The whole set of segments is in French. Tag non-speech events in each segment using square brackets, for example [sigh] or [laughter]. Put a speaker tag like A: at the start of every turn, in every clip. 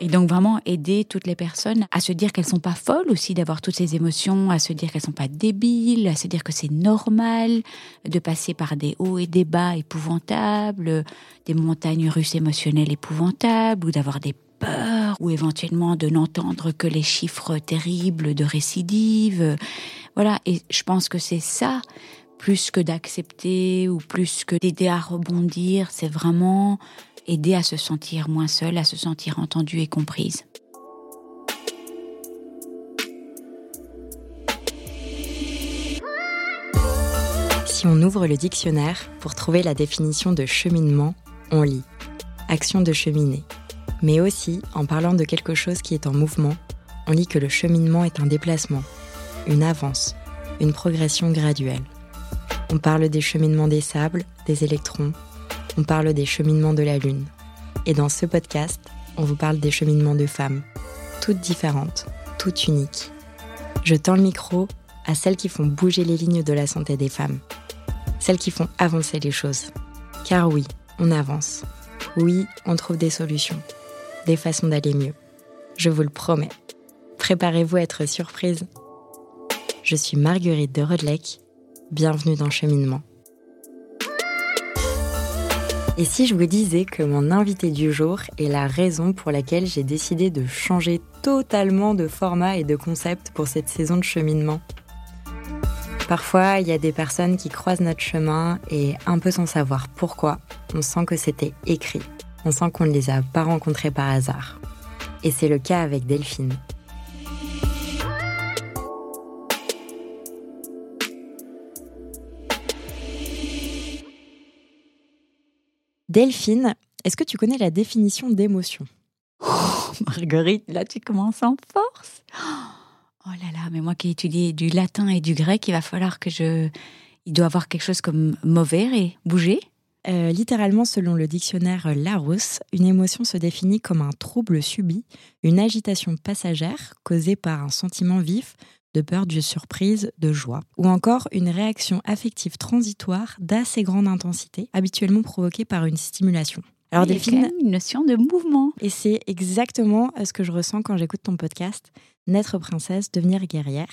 A: Et donc vraiment aider toutes les personnes à se dire qu'elles sont pas folles aussi d'avoir toutes ces émotions, à se dire qu'elles sont pas débiles, à se dire que c'est normal de passer par des hauts et des bas épouvantables, des montagnes russes émotionnelles épouvantables, ou d'avoir des peurs, ou éventuellement de n'entendre que les chiffres terribles de récidive. Voilà, et je pense que c'est ça plus que d'accepter ou plus que d'aider à rebondir, c'est vraiment aider à se sentir moins seule, à se sentir entendue et comprise.
B: Si on ouvre le dictionnaire pour trouver la définition de cheminement, on lit action de cheminer. Mais aussi, en parlant de quelque chose qui est en mouvement, on lit que le cheminement est un déplacement, une avance, une progression graduelle. On parle des cheminements des sables, des électrons, on parle des cheminements de la Lune. Et dans ce podcast, on vous parle des cheminements de femmes, toutes différentes, toutes uniques. Je tends le micro à celles qui font bouger les lignes de la santé des femmes, celles qui font avancer les choses. Car oui, on avance. Oui, on trouve des solutions, des façons d'aller mieux. Je vous le promets. Préparez-vous à être surprise. Je suis Marguerite de Rodelec. Bienvenue dans Cheminement. Et si je vous disais que mon invité du jour est la raison pour laquelle j'ai décidé de changer totalement de format et de concept pour cette saison de cheminement? Parfois, il y a des personnes qui croisent notre chemin et un peu sans savoir pourquoi, on sent que c'était écrit. On sent qu'on ne les a pas rencontrés par hasard. Et c'est le cas avec Delphine. Delphine, est-ce que tu connais la définition d'émotion?
A: Oh, Marguerite, là tu commences en force. Oh là là, mais moi qui ai étudié du latin et du grec, il va falloir que je... Il doit avoir quelque chose comme mauvais et bouger.
B: Euh, littéralement, selon le dictionnaire Larousse, une émotion se définit comme un trouble subi, une agitation passagère causée par un sentiment vif de peur, de surprise, de joie, ou encore une réaction affective transitoire d'assez grande intensité, habituellement provoquée par une stimulation.
A: Alors Delphine, une notion de mouvement.
B: Et c'est exactement euh, ce que je ressens quand j'écoute ton podcast, Naître princesse, devenir guerrière.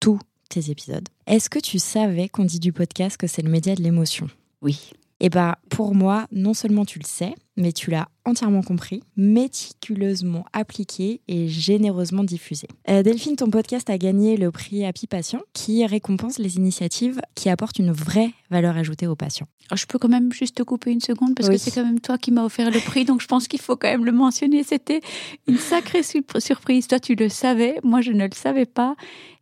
B: Tous tes épisodes. Est-ce que tu savais qu'on dit du podcast que c'est le média de l'émotion?
A: Oui.
B: Eh bien, pour moi, non seulement tu le sais, mais tu l'as entièrement compris, méticuleusement appliqué et généreusement diffusé. Euh, Delphine, ton podcast a gagné le prix Happy Patient, qui récompense les initiatives qui apportent une vraie valeur ajoutée aux patients.
A: Oh, je peux quand même juste te couper une seconde parce que c'est quand même toi qui m'as offert le prix, donc je pense qu'il faut quand même le mentionner. C'était une sacrée surprise. Toi, tu le savais, moi, je ne le savais pas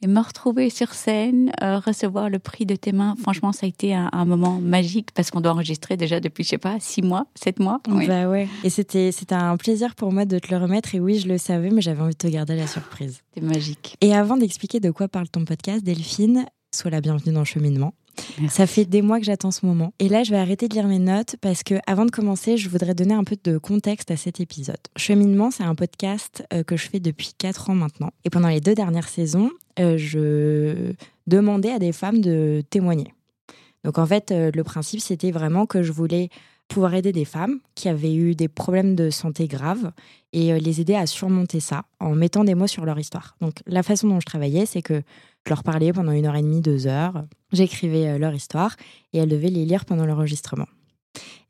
A: et me retrouver sur scène, euh, recevoir le prix de tes mains, franchement, ça a été un, moment magique parce qu'on doit enregistrer déjà depuis, je sais pas, six mois, sept mois.
B: Oui. Bah ouais. Et c'était, c'était un plaisir pour moi de te le remettre. Et oui, je le savais, mais j'avais envie de te garder la surprise.
A: C'était magique.
B: Et avant d'expliquer de quoi parle ton podcast, Delphine, sois la bienvenue dans le cheminement. Ça fait des mois que j'attends ce moment. Et là, je vais arrêter de lire mes notes parce que, avant de commencer, je voudrais donner un peu de contexte à cet épisode. Cheminement, c'est un podcast euh, que je fais depuis 4 ans maintenant. Et pendant les deux dernières saisons, euh, je demandais à des femmes de témoigner. Donc en fait, euh, le principe, c'était vraiment que je voulais pouvoir aider des femmes qui avaient eu des problèmes de santé graves et les aider à surmonter ça en mettant des mots sur leur histoire. Donc la façon dont je travaillais, c'est que je leur parlais pendant une heure et demie, deux heures. J'écrivais euh, leur histoire et elles devaient les lire pendant l'enregistrement.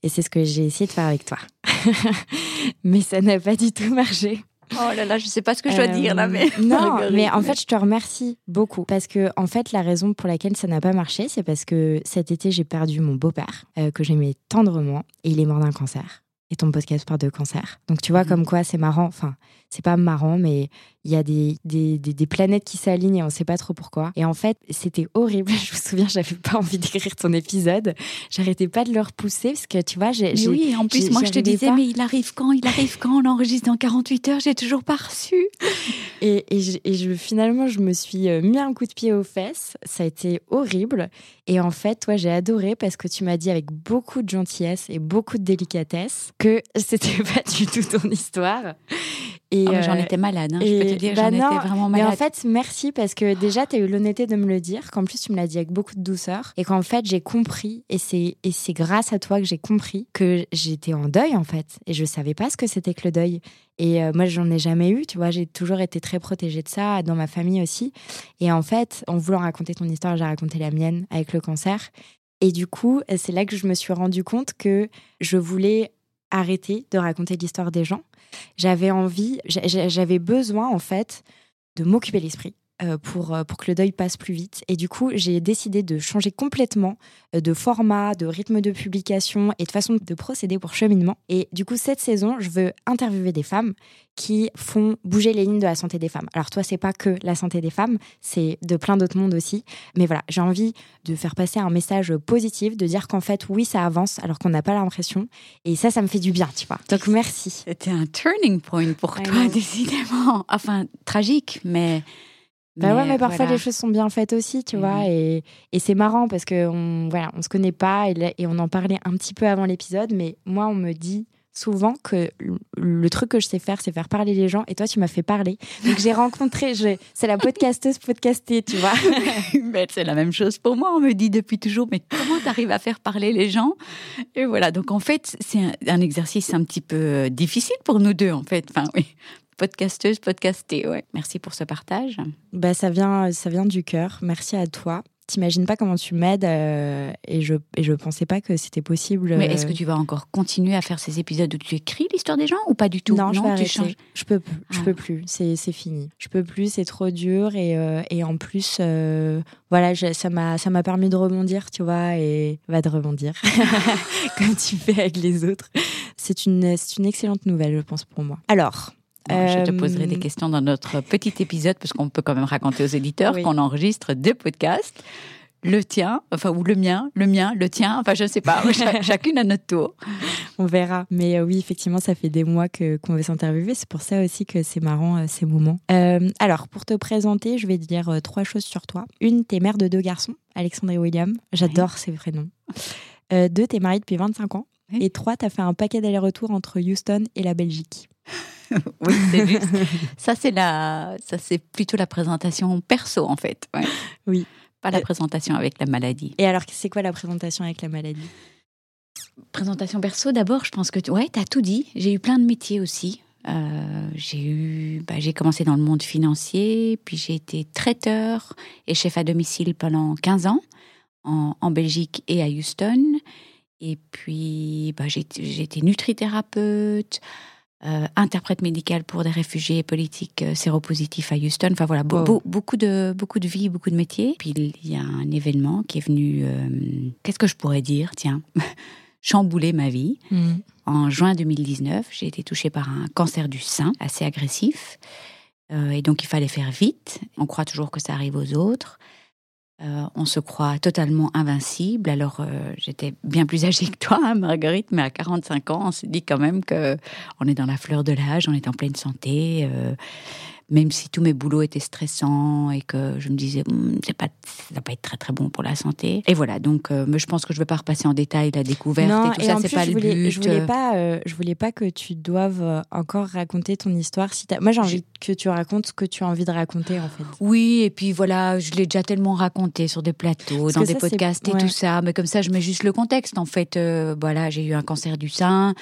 B: Et c'est ce que j'ai essayé de faire avec toi. [laughs] mais ça n'a pas du tout marché.
A: Oh là là, je sais pas ce que je dois dire là, mais.
B: Euh, [laughs] non, mais en fait, je te remercie beaucoup. Parce que, en fait, la raison pour laquelle ça n'a pas marché, c'est parce que cet été, j'ai perdu mon beau-père, euh, que j'aimais tendrement, et il est mort d'un cancer et ton podcast parle de cancer. Donc tu vois mhm. comme quoi c'est marrant, enfin c'est pas marrant mais il y a des, des, des, planètes qui s'alignent et on sait pas trop pourquoi. Et en fait c'était horrible, [laughs] je me souviens j'avais pas envie d'écrire ton épisode, j'arrêtais pas de le repousser parce que tu vois j'ai...
A: Oui en plus moi je te disais mais il arrive quand, il arrive quand, on enregistre dans 48 heures, j'ai toujours pas reçu. [laughs]
B: Et, et, je, et je, finalement je me suis euh, mis un coup de pied aux fesses, ça a été horrible et en fait toi j'ai adoré parce que tu m'as dit avec beaucoup de gentillesse et beaucoup de délicatesse que [laughs] c'était pas du tout ton histoire.
A: Et oh, j'en étais malade, hein, je peux te dire, bah j'en étais vraiment malade.
B: Mais en fait, merci parce que déjà, tu as eu l'honnêteté de me le dire, qu'en plus, tu me l'as dit avec beaucoup de douceur, et qu'en fait, j'ai compris, et c'est grâce à toi que j'ai compris que j'étais en deuil, en fait, et je savais pas ce que c'était que le deuil. Et moi, j'en ai jamais eu, tu vois, j'ai toujours été très protégée de ça, dans ma famille aussi. Et en fait, en voulant raconter ton histoire, j'ai raconté la mienne avec le cancer. Et du coup, c'est là que je me suis rendu compte que je voulais arrêter de raconter l'histoire des gens. J'avais envie, j'avais besoin en fait de m'occuper l'esprit pour, euh, pour que le deuil passe plus vite. Et du coup, j'ai décidé de changer complètement euh, de format, de rythme de publication et de façon de procéder pour cheminement. Et du coup, cette saison, je veux interviewer des femmes qui font bouger les lignes de la santé des femmes. Alors toi, c'est pas que la santé des femmes, c'est de plein d'autres mondes aussi. Mais voilà, j'ai envie de faire passer un message positif, de dire qu'en fait, oui, ça avance alors qu'on n'a pas l'impression. Et ça, ça me fait du bien, tu vois. Donc merci.
A: C'était un turning point pour toi, décidément. Enfin, tragique, mais
B: bah ouais, mais parfois les choses sont bien faites aussi, tu vois. Mhm. Et, et c'est marrant parce qu'on voilà, on se connaît pas et, et, on en parlait un petit peu avant l'épisode, mais moi, on me dit souvent que le truc que je sais faire, c'est faire parler les gens. Et toi, tu m'as fait parler. Donc j'ai rencontré, c'est la podcasteuse podcastée, tu vois. [laughs]
A: c'est la même chose pour moi. On me dit depuis toujours, mais comment tu arrives à faire parler les gens? Et voilà. Donc en fait, c'est un, un, exercice un petit peu difficile pour nous deux, en fait. Enfin, oui podcasteuse, podcastée. Ouais. Merci pour ce partage.
B: Bah, ça, vient, ça vient du cœur. Merci à toi. T'imagines pas comment tu m'aides euh, et je et je pensais pas que c'était possible.
A: Mais est-ce que tu vas encore continuer à faire ces épisodes où tu écris l'histoire des gens ou pas du tout?
B: Non, je vais. Je peux je peux ah. plus. C'est c'est fini. Je peux plus. C'est trop dur et euh, et en plus euh, voilà ça m'a ça m'a permis de rebondir tu vois et va de rebondir [laughs] comme tu fais avec les autres. C'est une c'est une excellente nouvelle je pense pour moi. Alors
A: je te poserai des euh, questions dans notre petit épisode, parce qu'on peut quand même raconter aux éditeurs qu'on enregistre deux podcasts. Le tien, enfin, ou le mien, le mien, le tien, enfin, je ne sais pas, [laughs] chacune à notre tour.
B: On verra. Mais euh, oui, effectivement, ça fait des mois que, qu'on veut s'interviewer. C'est pour ça aussi que c'est marrant, euh, ces moments. alors, pour te présenter, je vais te dire trois choses sur toi. Une, t'es mère de deux garçons, Alexandre et William. J'adore ces vrais noms. deux, t'es mariée depuis 25 ans. Et trois, t'as fait un paquet d'allers-retours entre Houston et la Belgique. [laughs]
A: oui, c'est juste. [laughs] ça, c'est la, ça, c'est plutôt la présentation perso, en fait.
B: Oui.
A: Pas la présentation avec la maladie.
B: Et alors, c'est quoi la présentation avec la maladie?
A: Présentation perso, d'abord, je pense que tu ouais, as tout dit. J'ai eu plein de métiers aussi. Euh, j'ai eu, bah, j'ai commencé dans le monde financier, puis j'ai été traiteur et chef à domicile pendant 15 ans en, en Belgique et à Houston. Et puis, bah, j'ai été nutrithérapeute, euh, interprète médical pour des réfugiés politiques euh, séropositifs à Houston. Enfin voilà, beaucoup de beaucoup de vie, beaucoup de métiers. Puis il y a un événement qui est venu. Euh, qu'est-ce que je pourrais dire? Tiens, [laughs] chambouler ma vie. Mm. En juin 2019, j'ai été touchée par un cancer du sein assez agressif. et donc il fallait faire vite. On croit toujours que ça arrive aux autres. Euh, on se croit totalement invincible. Alors, euh, j'étais bien plus âgée que toi, hein, Marguerite, mais à 45 ans, on s'est dit quand même que on est dans la fleur de l'âge, on est en pleine santé. Euh, même si tous mes boulots étaient stressants et que je me disais hm, c'est pas ça va pas être très très bon pour la santé. Et voilà donc euh, mais je pense que je vais pas repasser en détail la découverte et tout ça c'est pas le but
B: je voulais pas euh, je voulais pas que tu doives euh, encore raconter ton histoire si moi j'ai envie que tu racontes ce que tu as envie de raconter en fait.
A: Oui et puis voilà je l'ai déjà tellement raconté sur des plateaux dans des podcasts et tout ça mais comme ça je mets juste le contexte en fait voilà j'ai eu un cancer du sein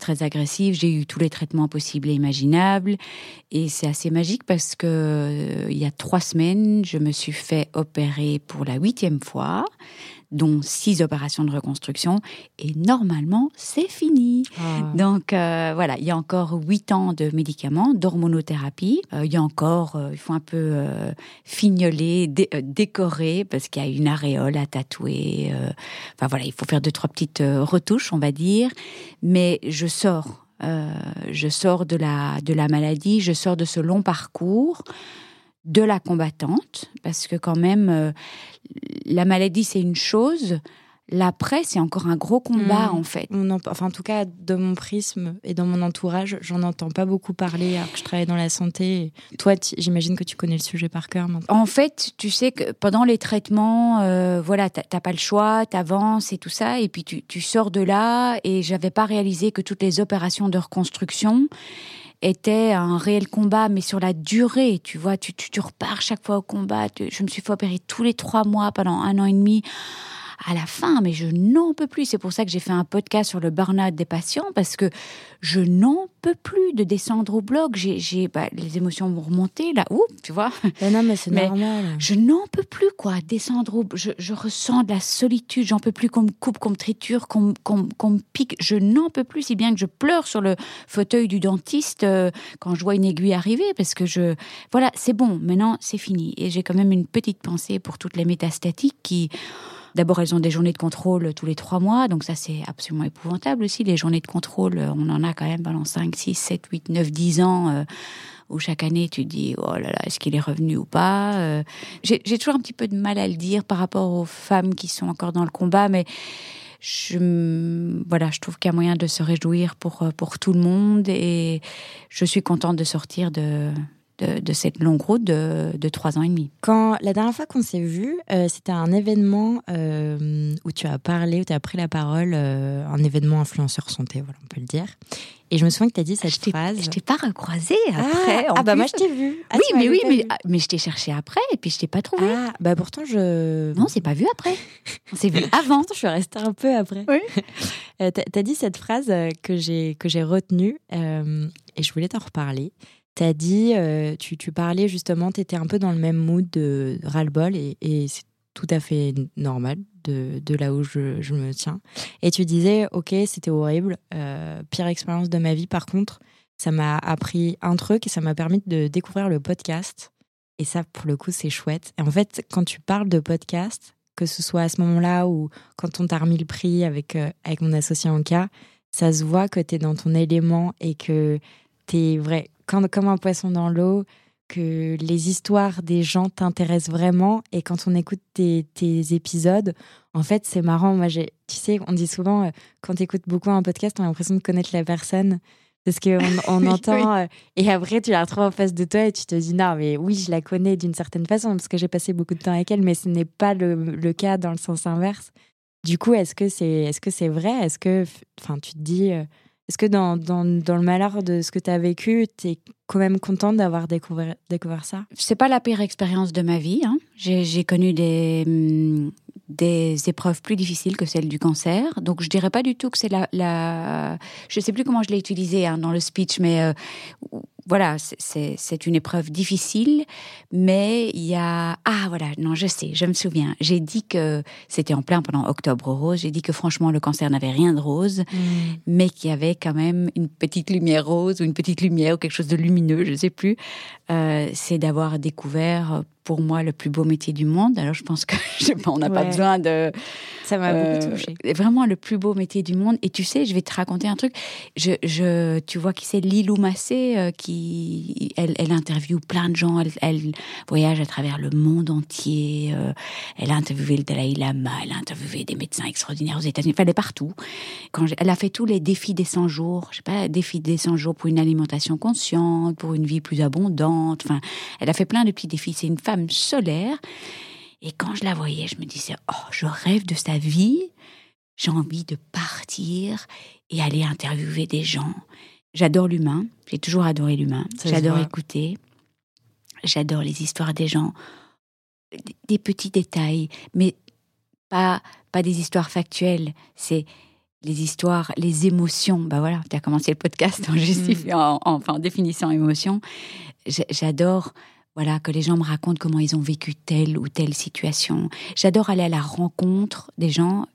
A: très agressif j'ai eu tous les traitements possibles et imaginables et c'est assez magique parce que euh, il y a trois semaines, je me suis fait opérer pour la huitième fois, dont six opérations de reconstruction, et normalement c'est fini. Ah. Donc euh, voilà, il y a encore huit ans de médicaments, d'hormonothérapie. Euh, il y a encore, il faut un peu fignoler, décorer parce qu'il y a une aréole à tatouer. enfin voilà, il faut faire deux trois petites retouches, on va dire. Mais je sors euh, je sors de la, de la maladie, je sors de ce long parcours de la combattante, parce que quand même, euh, la maladie, c'est une chose, L'après, c'est encore un gros combat, mmh. en fait.
B: enfin, en tout cas, de mon prisme et dans mon entourage, j'en entends pas beaucoup parler alors que je travaille dans la santé. Toi, j'imagine que tu connais le sujet par cœur maintenant.
A: En fait, tu sais que pendant les traitements, euh, voilà, t'as pas le choix, t'avances et tout ça, et puis tu, tu sors de là, et j'avais pas réalisé que toutes les opérations de reconstruction était un réel combat, mais sur la durée, tu vois, tu, tu, tu repars chaque fois au combat. je me suis fait opérer tous les trois mois pendant un an et demi à la fin, mais je n'en peux plus. C'est pour ça que j'ai fait un podcast sur le burn-out des patients, parce que je n'en peux plus de descendre au blog. J'ai, bah, les émotions vont remonter là. Ouh, tu vois.
B: non, mais c'est normal.
A: Je n'en peux plus, quoi. Descendre au, je, je ressens de la solitude. J'en peux plus qu'on me coupe, qu'on me triture, qu'on, me pique. Je n'en peux plus, si bien que je pleure sur le fauteuil du dentiste euh, quand je vois une aiguille arriver, parce que je, voilà, c'est bon. Maintenant, c'est fini. Et j'ai quand même une petite pensée pour toutes les métastatiques qui, D'abord, elles ont des journées de contrôle tous les trois mois, donc ça c'est absolument épouvantable aussi. Les journées de contrôle, on en a quand même pendant 5, 6, 7, 8, 9, 10 ans. Euh, où chaque année tu dis oh là là est-ce qu'il est revenu ou pas euh. j'ai toujours un petit peu de mal à le dire par rapport aux femmes qui sont encore dans le combat mais je voilà je trouve qu'il y a moyen de se réjouir pour pour tout le monde et je suis contente de sortir de de, cette longue route de, trois ans et demi.
B: Quand la dernière fois qu'on s'est vu, euh, c'était un événement euh, où tu as parlé, où tu as pris la parole, euh, un événement influenceur santé, voilà, on peut le dire. Et je me souviens que tu as dit cette phrase.
A: Je t'ai pas recroisée après.
B: Ah, bah moi je t'ai vu.
A: Ah, oui, mais oui, mais, mais je t'ai cherché après et puis je t'ai pas trouvé.
B: Ah, bah pourtant je.
A: Non, c'est pas vu après. On s'est vu [laughs] avant.
B: je suis restée un peu après.
A: Oui.
B: tu as dit cette phrase que j'ai que j'ai retenue et je voulais t'en reparler. Tu as dit, euh, tu, tu, parlais justement, tu étais un peu dans le même mood de ras-le-bol et, c'est tout à fait normal de, de là où je, je, me tiens. Et tu disais, ok, c'était horrible, euh, pire expérience de ma vie. Par contre, ça m'a appris un truc et ça m'a permis de découvrir le podcast. Et ça, pour le coup, c'est chouette. Et en fait, quand tu parles de podcast, que ce soit à ce moment-là ou quand on t'a remis le prix avec, euh, avec mon associé cas, ça se voit que tu es dans ton élément et que tu es vrai, comme un poisson dans l'eau, que les histoires des gens t'intéressent vraiment. Et quand on écoute tes, épisodes, en fait, c'est marrant. Moi, tu sais, on dit souvent, euh, quand tu écoutes beaucoup un podcast, on a l'impression de connaître la personne. Parce qu'on on [laughs] entend, euh, et après tu la retrouves en face de toi et tu te dis non, mais oui, je la connais d'une certaine façon parce que j'ai passé beaucoup de temps avec elle, mais ce n'est pas le, le, cas dans le sens inverse. Du coup, est-ce que c'est est -ce c'est vrai? Est-ce que enfin, tu te dis, euh, est-ce que dans, dans, dans, le malheur de ce que tu as vécu, tu es quand même contente d'avoir découvert, découvert ça?
A: C'est pas la pire expérience de ma vie. Hein. J'ai connu des, hum, des épreuves plus difficiles que celle du cancer. Donc je dirais pas du tout que c'est la, la... Je sais plus comment je l'ai utilisé hein, dans le speech, mais euh, voilà, c'est une épreuve difficile, mais il y a... Ah voilà, non, je sais, je me souviens. J'ai dit que c'était en plein pendant Octobre Rose, j'ai dit que franchement le cancer n'avait rien de rose, mm. mais qu'il y avait quand même une petite lumière rose ou une petite lumière ou quelque chose de lumineux, je ne sais plus. Euh, c'est d'avoir découvert pour moi le plus beau métier du monde. Alors je pense que [laughs] je sais pas, on n'a pas besoin de.
B: Ça m'a beaucoup euh, touché.
A: Vraiment le plus beau métier du monde. Et tu sais, je vais te raconter un truc. Je, je tu vois qui c'est? Lilou Massé euh, qui elle, interviewe plein de gens. Elle, voyage à travers le monde entier. Euh, elle a interviewé le Dalai Lama. Elle a interviewé des médecins extraordinaires aux États-Unis. elle est partout. Quand elle a fait tous les défis des 100 jours. Je sais pas, défis des 100 jours pour une alimentation consciente, pour une vie plus abondante. Enfin, elle a fait plein de petits défis. C'est une femme solaire. Et quand je la voyais, je me disais, oh, je rêve de sa vie. J'ai envie de partir et aller interviewer des gens. J'adore l'humain. J'ai toujours adoré l'humain. J'adore écouter. J'adore les histoires des gens. Des petits détails, mais pas, pas des histoires factuelles. C'est les histoires, les émotions. Bah voilà, tu as commencé le podcast en justifiant, enfin, en définissant émotion. J'adore voilà, que les gens me racontent comment ils ont vécu telle ou telle situation. J'adore aller à la rencontre des gens,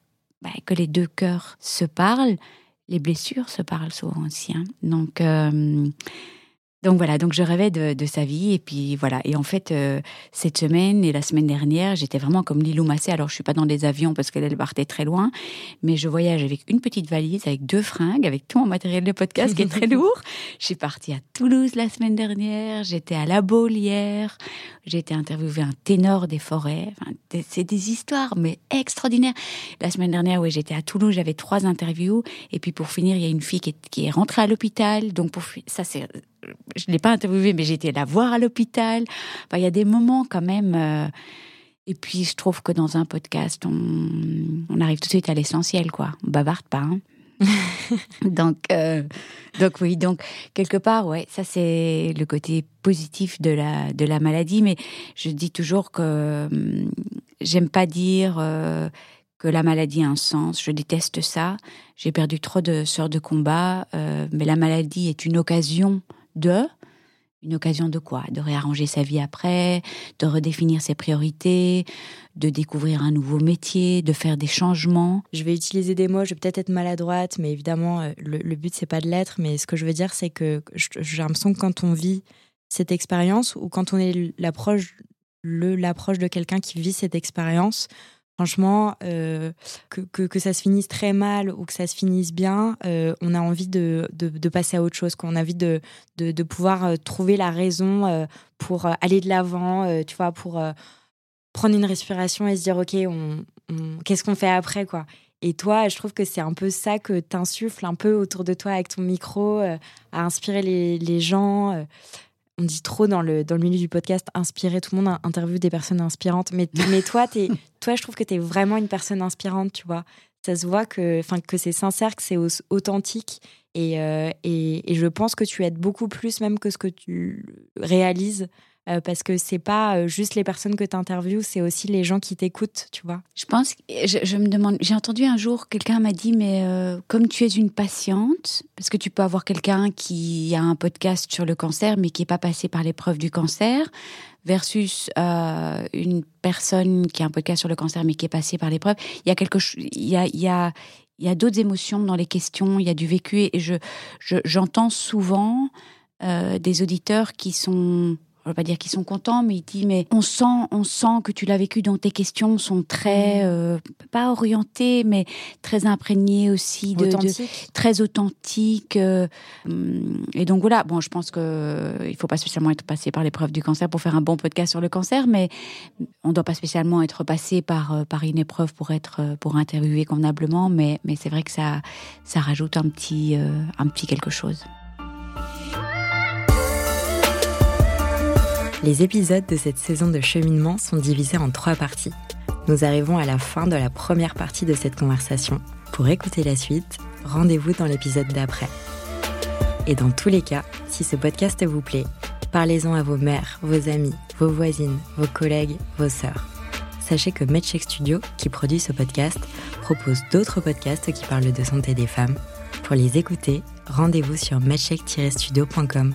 A: bah, que les deux cœurs se parlent. Les blessures se parlent souvent aussi. Hein. Donc, euh, donc voilà, donc je rêvais de, sa vie et puis voilà. Et en fait, euh, cette semaine et la semaine dernière, j'étais vraiment comme Lilou Massé. Alors je suis pas dans des avions parce qu'elle partait très loin, mais je voyage avec une petite valise, avec deux fringues, avec tout mon matériel de podcast qui est très [laughs] lourd. Je suis partie à Toulouse la semaine dernière, j'étais à La Baule hier, j'ai été interviewée un ténor des forêts. c'est des histoires mais extraordinaires. La semaine dernière, oui, j'étais à Toulouse, j'avais trois interviews et puis pour finir, il y a une fille qui est, qui est rentrée à l'hôpital. Donc pour ça c'est je ne l'ai pas interviewée, mais été la voir à l'hôpital. il y a des moments quand même. Euh, et puis, je trouve que dans un podcast, on, arrive tout de suite à l'essentiel, quoi. On bavarde pas. Hein. [laughs] donc, euh, donc oui, donc quelque part, ouais, ça c'est le côté positif de la de la maladie. Mais je dis toujours que hum, j'aime pas dire euh, que la maladie a un sens. Je déteste ça. J'ai perdu trop de sœurs de combat, euh, mais la maladie est une occasion de une occasion de quoi? De réarranger sa vie après, de redéfinir ses priorités, de découvrir un nouveau métier, de faire des changements?
B: Je vais utiliser des mots, je vais peut-être être maladroite, mais évidemment, euh, le, le but, c'est pas de l'être. Mais ce que je veux dire, c'est que j'ai l'impression que quand on vit cette expérience ou quand on est l'approche l'approche de quelqu'un qui vit cette expérience, Franchement, euh, que, que, ça se finisse très mal ou que ça se finisse bien, euh, on a envie de, de, passer à autre chose. Qu'on a envie de, de, pouvoir euh, trouver la raison pour aller de l'avant, tu vois, pour prendre une respiration et se dire, OK, on, qu'est-ce qu'on fait après, quoi. Et toi, je trouve que c'est un peu ça que tu insuffles un peu autour de toi avec ton micro, à inspirer les, les gens on dit trop dans le, dans le milieu du podcast inspirer tout le monde, interview des personnes inspirantes. Mais, mais toi, es, [laughs] toi, je trouve que tu es vraiment une personne inspirante, tu vois. Ça se voit que, que c'est sincère, que c'est authentique. Euh, et, et, je pense que tu aides beaucoup plus même que ce que tu réalises euh, parce que c'est pas euh, juste les personnes que tu interviews, c'est aussi les gens qui t'écoutent, tu vois.
A: Je pense, je, me demande, j'ai entendu un jour, quelqu'un m'a dit, mais euh, comme tu es une patiente, parce que tu peux avoir quelqu'un qui a un podcast sur le cancer, mais qui n'est pas passé par l'épreuve du cancer, versus une personne qui a un podcast sur le cancer, mais qui est passée par l'épreuve, il y a quelque chose, il y a, y a d'autres émotions dans les questions, il y a du vécu, et je, j'entends souvent des auditeurs qui sont je veux pas dire qu'ils sont contents, mais il dit mais on sent, on sent que tu l'as vécu dans tes questions sont très mm. euh, pas orientées, mais très imprégnées aussi de, très authentiques. Euh, et donc voilà, bon, je pense que euh, il faut pas spécialement être passé par l'épreuve du cancer pour faire un bon podcast sur le cancer, mais on doit pas spécialement être passé par par une épreuve pour être pour interviewer convenablement, mais mais c'est vrai que ça ça rajoute un petit un petit quelque chose.
B: Les épisodes de cette saison de cheminement sont divisés en trois parties. Nous arrivons à la fin de la première partie de cette conversation. Pour écouter la suite, rendez-vous dans l'épisode d'après. Et dans tous les cas, si ce podcast vous plaît, parlez-en à vos mères, vos amis, vos voisines, vos collègues, vos sœurs. Sachez que MedCheck Studio, qui produit ce podcast, propose d'autres podcasts qui parlent de santé des femmes. Pour les écouter, rendez-vous sur medcheck-studio.com.